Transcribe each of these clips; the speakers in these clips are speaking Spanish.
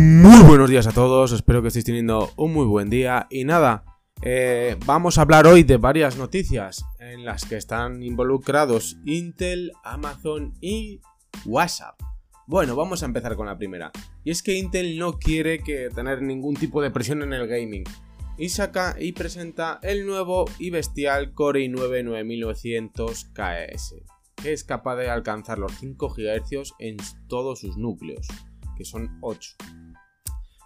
Muy buenos días a todos, espero que estéis teniendo un muy buen día y nada, eh, vamos a hablar hoy de varias noticias en las que están involucrados Intel, Amazon y WhatsApp. Bueno, vamos a empezar con la primera. Y es que Intel no quiere tener ningún tipo de presión en el gaming. Y saca y presenta el nuevo y bestial Core i9 9900 KS, que es capaz de alcanzar los 5 GHz en todos sus núcleos, que son 8.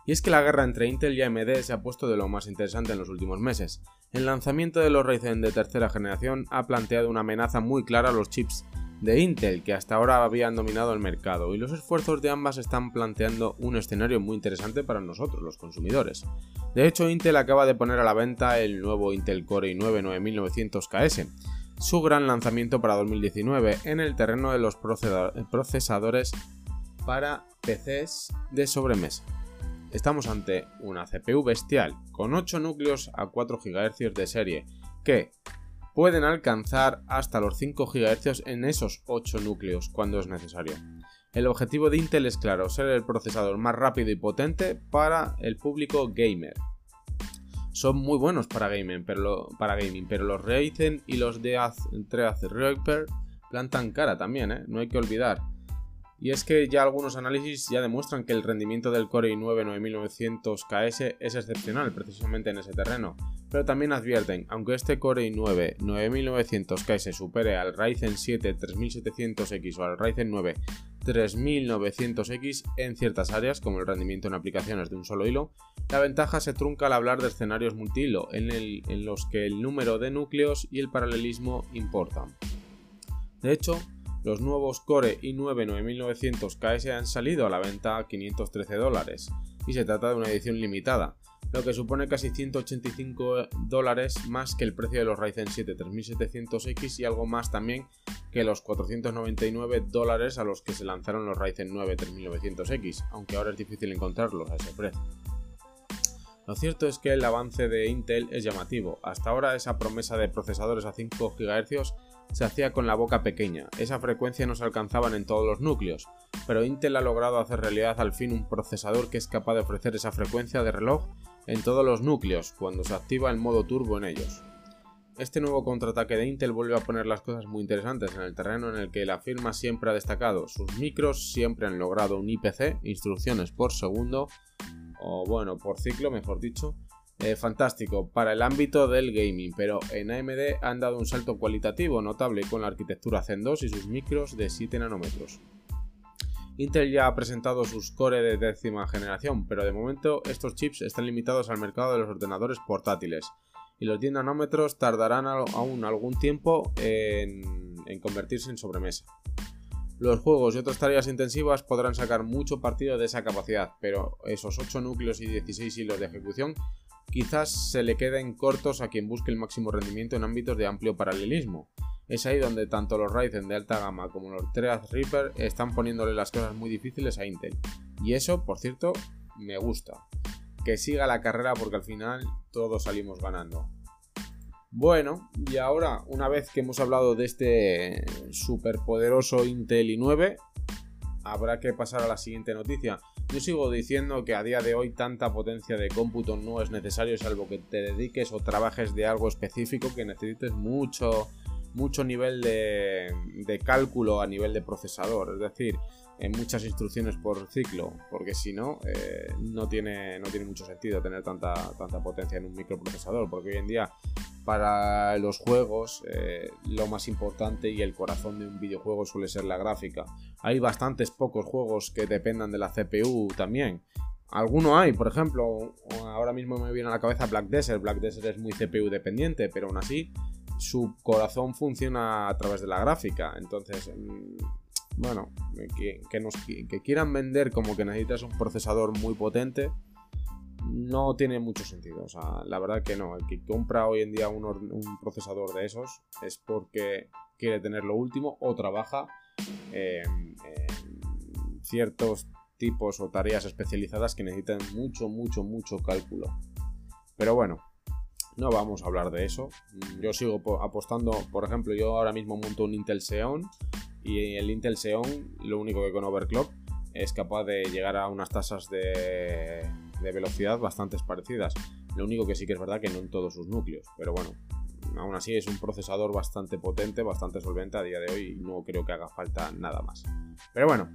Y es que la guerra entre Intel y AMD se ha puesto de lo más interesante en los últimos meses. El lanzamiento de los Ryzen de tercera generación ha planteado una amenaza muy clara a los chips de Intel, que hasta ahora habían dominado el mercado, y los esfuerzos de ambas están planteando un escenario muy interesante para nosotros, los consumidores. De hecho, Intel acaba de poner a la venta el nuevo Intel Core i9 9900KS, su gran lanzamiento para 2019 en el terreno de los procesadores para PCs de sobremesa. Estamos ante una CPU bestial con 8 núcleos a 4 GHz de serie que, pueden alcanzar hasta los 5 GHz en esos 8 núcleos cuando es necesario. El objetivo de Intel es claro, ser el procesador más rápido y potente para el público gamer. Son muy buenos para gaming, pero, para gaming, pero los Ryzen y los de Threadripper plantan cara también, ¿eh? no hay que olvidar. Y es que ya algunos análisis ya demuestran que el rendimiento del Core i9 9900KS es excepcional precisamente en ese terreno, pero también advierten, aunque este Core i9 9900KS supere al Ryzen 7 3700X o al Ryzen 9 3900X en ciertas áreas, como el rendimiento en aplicaciones de un solo hilo, la ventaja se trunca al hablar de escenarios multihilo, en, en los que el número de núcleos y el paralelismo importan. De hecho, los nuevos Core i9 9900KS han salido a la venta a 513 dólares y se trata de una edición limitada, lo que supone casi 185 dólares más que el precio de los Ryzen 7 3700X y algo más también que los 499 dólares a los que se lanzaron los Ryzen 9 3900X, aunque ahora es difícil encontrarlos a ese precio. Lo cierto es que el avance de Intel es llamativo. Hasta ahora esa promesa de procesadores a 5 GHz se hacía con la boca pequeña, esa frecuencia no se alcanzaban en todos los núcleos, pero Intel ha logrado hacer realidad al fin un procesador que es capaz de ofrecer esa frecuencia de reloj en todos los núcleos cuando se activa el modo turbo en ellos. Este nuevo contraataque de Intel vuelve a poner las cosas muy interesantes en el terreno en el que la firma siempre ha destacado. Sus micros siempre han logrado un IPC, instrucciones por segundo, o bueno, por ciclo, mejor dicho, eh, fantástico para el ámbito del gaming, pero en AMD han dado un salto cualitativo notable con la arquitectura Zen 2 y sus micros de 7 nanómetros. Intel ya ha presentado sus Core de décima generación, pero de momento estos chips están limitados al mercado de los ordenadores portátiles y los 10 nanómetros tardarán aún algún tiempo en, en convertirse en sobremesa. Los juegos y otras tareas intensivas podrán sacar mucho partido de esa capacidad, pero esos 8 núcleos y 16 hilos de ejecución quizás se le queden cortos a quien busque el máximo rendimiento en ámbitos de amplio paralelismo. Es ahí donde tanto los Ryzen de alta gama como los Threadripper están poniéndole las cosas muy difíciles a Intel. Y eso, por cierto, me gusta. Que siga la carrera porque al final todos salimos ganando. Bueno, y ahora, una vez que hemos hablado de este superpoderoso Intel i9, habrá que pasar a la siguiente noticia. Yo sigo diciendo que a día de hoy tanta potencia de cómputo no es necesario salvo que te dediques o trabajes de algo específico que necesites mucho, mucho nivel de, cálculo a nivel de procesador. Es decir, en muchas instrucciones por ciclo, porque si no, eh, no, tiene, no tiene mucho sentido tener tanta, tanta potencia en un microprocesador, porque hoy en día para los juegos eh, lo más importante y el corazón de un videojuego suele ser la gráfica. Hay bastantes pocos juegos que dependan de la CPU también. Alguno hay, por ejemplo, ahora mismo me viene a la cabeza Black Desert. Black Desert es muy CPU dependiente, pero aún así su corazón funciona a través de la gráfica. Entonces, mm, bueno, que, quieran vender como que necesitas un procesador muy potente, no tiene mucho sentido. O sea, la verdad que no. El que compra hoy en día un, procesador de esos es porque quiere tener lo último o trabaja en, ciertos tipos o tareas especializadas que necesitan mucho, mucho, mucho cálculo. Pero bueno, no vamos a hablar de eso. Yo sigo apostando, por ejemplo, yo ahora mismo monto un Intel Xeon y el Intel Xeon, lo único que con overclock es capaz de llegar a unas tasas de, de velocidad bastante parecidas. Lo único que sí que es verdad que no en todos sus núcleos, pero bueno, aún así es un procesador bastante potente, bastante solvente a día de hoy y no creo que haga falta nada más. Pero bueno,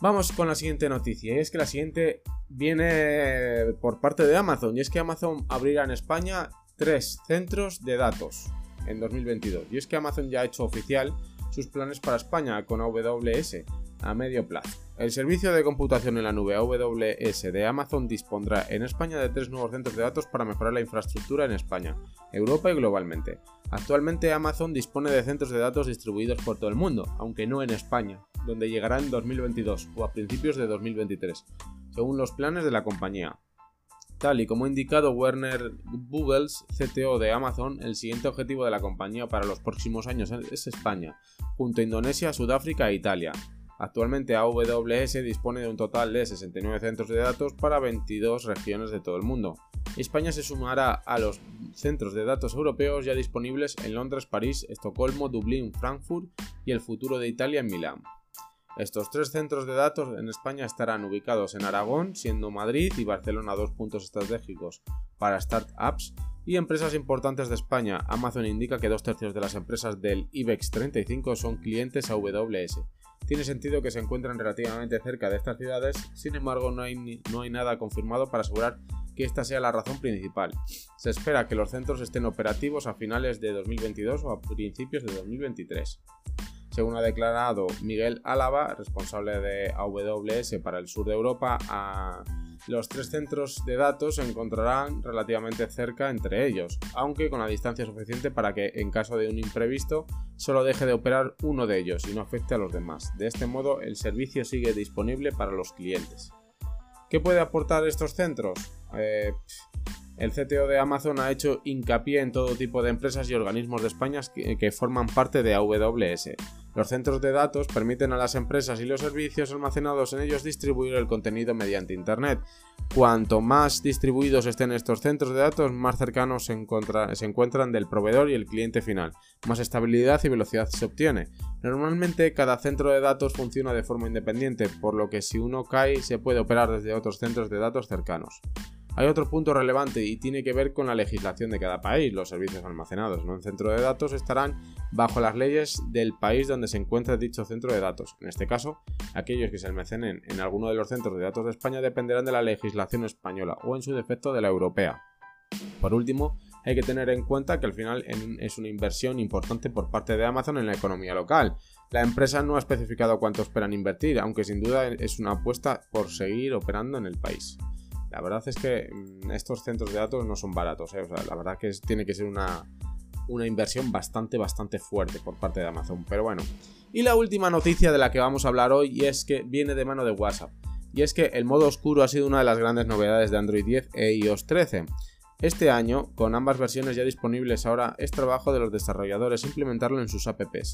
vamos con la siguiente noticia y es que la siguiente viene por parte de Amazon y es que Amazon abrirá en España tres centros de datos en 2022 y es que Amazon ya ha hecho oficial sus planes para España con AWS a medio plazo. El servicio de computación en la nube AWS de Amazon dispondrá en España de tres nuevos centros de datos para mejorar la infraestructura en España, Europa y globalmente. Actualmente Amazon dispone de centros de datos distribuidos por todo el mundo, aunque no en España, donde llegará en 2022 o a principios de 2023, según los planes de la compañía. Tal y como ha indicado Werner Bugels, CTO de Amazon, el siguiente objetivo de la compañía para los próximos años es España, junto a Indonesia, Sudáfrica e Italia. Actualmente AWS dispone de un total de 69 centros de datos para 22 regiones de todo el mundo. España se sumará a los centros de datos europeos ya disponibles en Londres, París, Estocolmo, Dublín, Frankfurt y el futuro de Italia en Milán. Estos tres centros de datos en España estarán ubicados en Aragón, siendo Madrid y Barcelona dos puntos estratégicos para startups y empresas importantes de España. Amazon indica que dos tercios de las empresas del IBEX 35 son clientes AWS tiene sentido que se encuentren relativamente cerca de estas ciudades, sin embargo no hay, no hay nada confirmado para asegurar que esta sea la razón principal. Se espera que los centros estén operativos a finales de 2022 o a principios de 2023. Según ha declarado Miguel Álava, responsable de AWS para el sur de Europa, a los tres centros de datos se encontrarán relativamente cerca entre ellos, aunque con la distancia suficiente para que, en caso de un imprevisto, solo deje de operar uno de ellos y no afecte a los demás. De este modo, el servicio sigue disponible para los clientes. ¿Qué puede aportar estos centros? Eh, el CTO de Amazon ha hecho hincapié en todo tipo de empresas y organismos de España que forman parte de AWS los centros de datos permiten a las empresas y los servicios almacenados en ellos distribuir el contenido mediante Internet. Cuanto más distribuidos estén estos centros de datos, más cercanos se, encuentran del proveedor y el cliente final, más estabilidad y velocidad se obtiene. Normalmente cada centro de datos funciona de forma independiente, por lo que si uno cae se puede operar desde otros centros de datos cercanos. Hay otro punto relevante y tiene que ver con la legislación de cada país. Los servicios almacenados en un centro de datos estarán bajo las leyes del país donde se encuentra dicho centro de datos. En este caso, aquellos que se almacenen en alguno de los centros de datos de España dependerán de la legislación española o en su defecto de la europea. Por último, hay que tener en cuenta que al final es una inversión importante por parte de Amazon en la economía local. La empresa no ha especificado cuánto esperan invertir, aunque sin duda es una apuesta por seguir operando en el país. La verdad es que mm, estos centros de datos no son baratos, ¿eh? la verdad que tiene que ser una, una inversión bastante, bastante fuerte por parte de Amazon. Pero bueno. Y la última noticia de la que vamos a hablar hoy es que viene de mano de WhatsApp. Y es que el modo oscuro ha sido una de las grandes novedades de Android 10 e iOS 13. Este año, con ambas versiones ya disponibles ahora, es trabajo de los desarrolladores implementarlo en sus apps.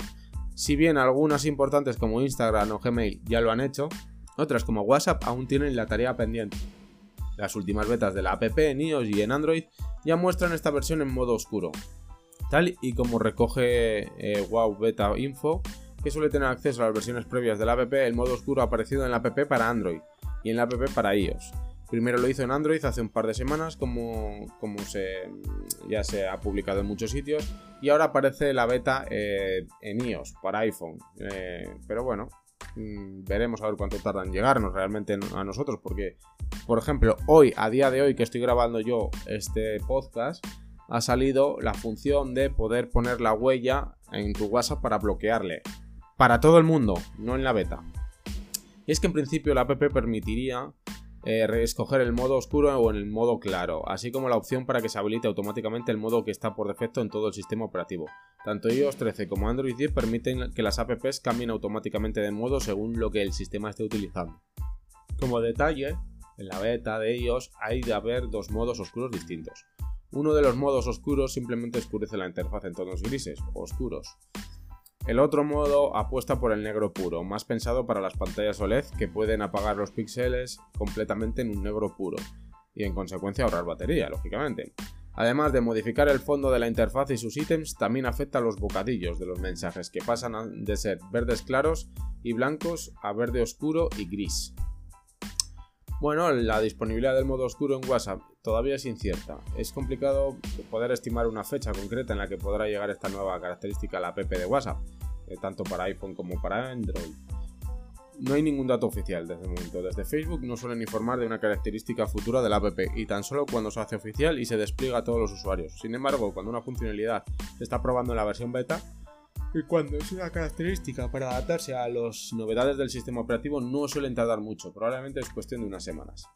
Si bien algunas importantes como Instagram o Gmail ya lo han hecho, otras como WhatsApp aún tienen la tarea pendiente. Las últimas betas de la app en iOS y en Android ya muestran esta versión en modo oscuro, tal y como recoge eh, Wow Beta Info, que suele tener acceso a las versiones previas de la app, el modo oscuro ha aparecido en la app para Android y en la app para iOS. Primero lo hizo en Android hace un par de semanas, como, ya se ha publicado en muchos sitios, y ahora aparece la beta eh, en iOS para iPhone. Eh, pero bueno, veremos a ver cuánto tardan en llegarnos realmente a nosotros, porque, por ejemplo, hoy, a día de hoy que estoy grabando yo este podcast, ha salido la función de poder poner la huella en tu WhatsApp para bloquearle. Para todo el mundo, no en la beta. Y es que en principio la app permitiría eh, escoger el modo oscuro o en el modo claro, así como la opción para que se habilite automáticamente el modo que está por defecto en todo el sistema operativo. Tanto iOS 13 como Android 10 permiten que las apps cambien automáticamente de modo según lo que el sistema esté utilizando. Como detalle, en la beta de iOS hay de haber dos modos oscuros distintos. Uno de los modos oscuros simplemente oscurece la interfaz en tonos grises, oscuros, el otro modo apuesta por el negro puro, más pensado para las pantallas OLED que pueden apagar los píxeles completamente en un negro puro y en consecuencia ahorrar batería, lógicamente. Además de modificar el fondo de la interfaz y sus ítems, también afecta a los bocadillos de los mensajes que pasan de ser verdes claros y blancos a verde oscuro y gris. Bueno, la disponibilidad del modo oscuro en WhatsApp todavía es incierta. Es complicado poder estimar una fecha concreta en la que podrá llegar esta nueva característica a la app de WhatsApp, eh, tanto para iPhone como para Android. No hay ningún dato oficial desde el momento. Desde Facebook no suelen informar de una característica futura de la app y tan solo cuando se hace oficial y se despliega a todos los usuarios. Sin embargo, cuando una funcionalidad se está probando en la versión beta, y cuando es una característica para adaptarse a las novedades del sistema operativo no suelen tardar mucho, probablemente es cuestión de unas semanas.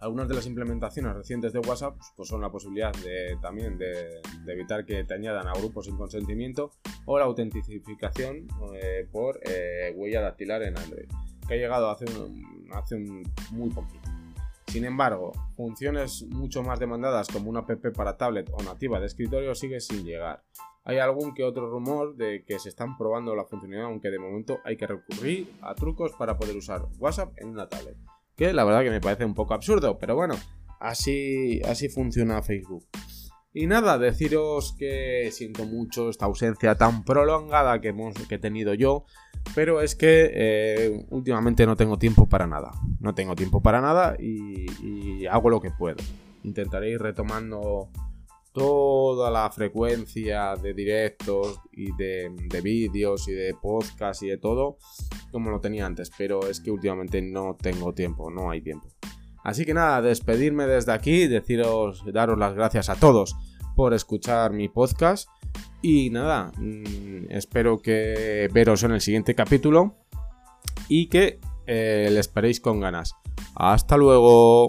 Algunas de las implementaciones recientes de WhatsApp pues son la posibilidad de, también de, evitar que te añadan a grupos sin consentimiento o la autentificación eh, por eh, huella dactilar en Android, que ha llegado hace, hace muy poquito. Sin embargo, funciones mucho más demandadas como una app para tablet o nativa de escritorio sigue sin llegar. Hay algún que otro rumor de que se están probando la funcionalidad, aunque de momento hay que recurrir a trucos para poder usar WhatsApp en una tablet. Que la verdad que me parece un poco absurdo, pero bueno, así, así funciona Facebook. Y nada, deciros que siento mucho esta ausencia tan prolongada que, hemos, que he tenido yo, pero es que eh, últimamente no tengo tiempo para nada. No tengo tiempo para nada y, hago lo que puedo. Intentaré ir retomando toda la frecuencia de directos y de, vídeos y de podcast y de todo como lo tenía antes, pero es que últimamente no tengo tiempo, no hay tiempo. Así que nada, despedirme desde aquí, deciros, daros las gracias a todos por escuchar mi podcast y nada, mm, espero que veros en el siguiente capítulo y que eh, le esperéis con ganas. Hasta luego.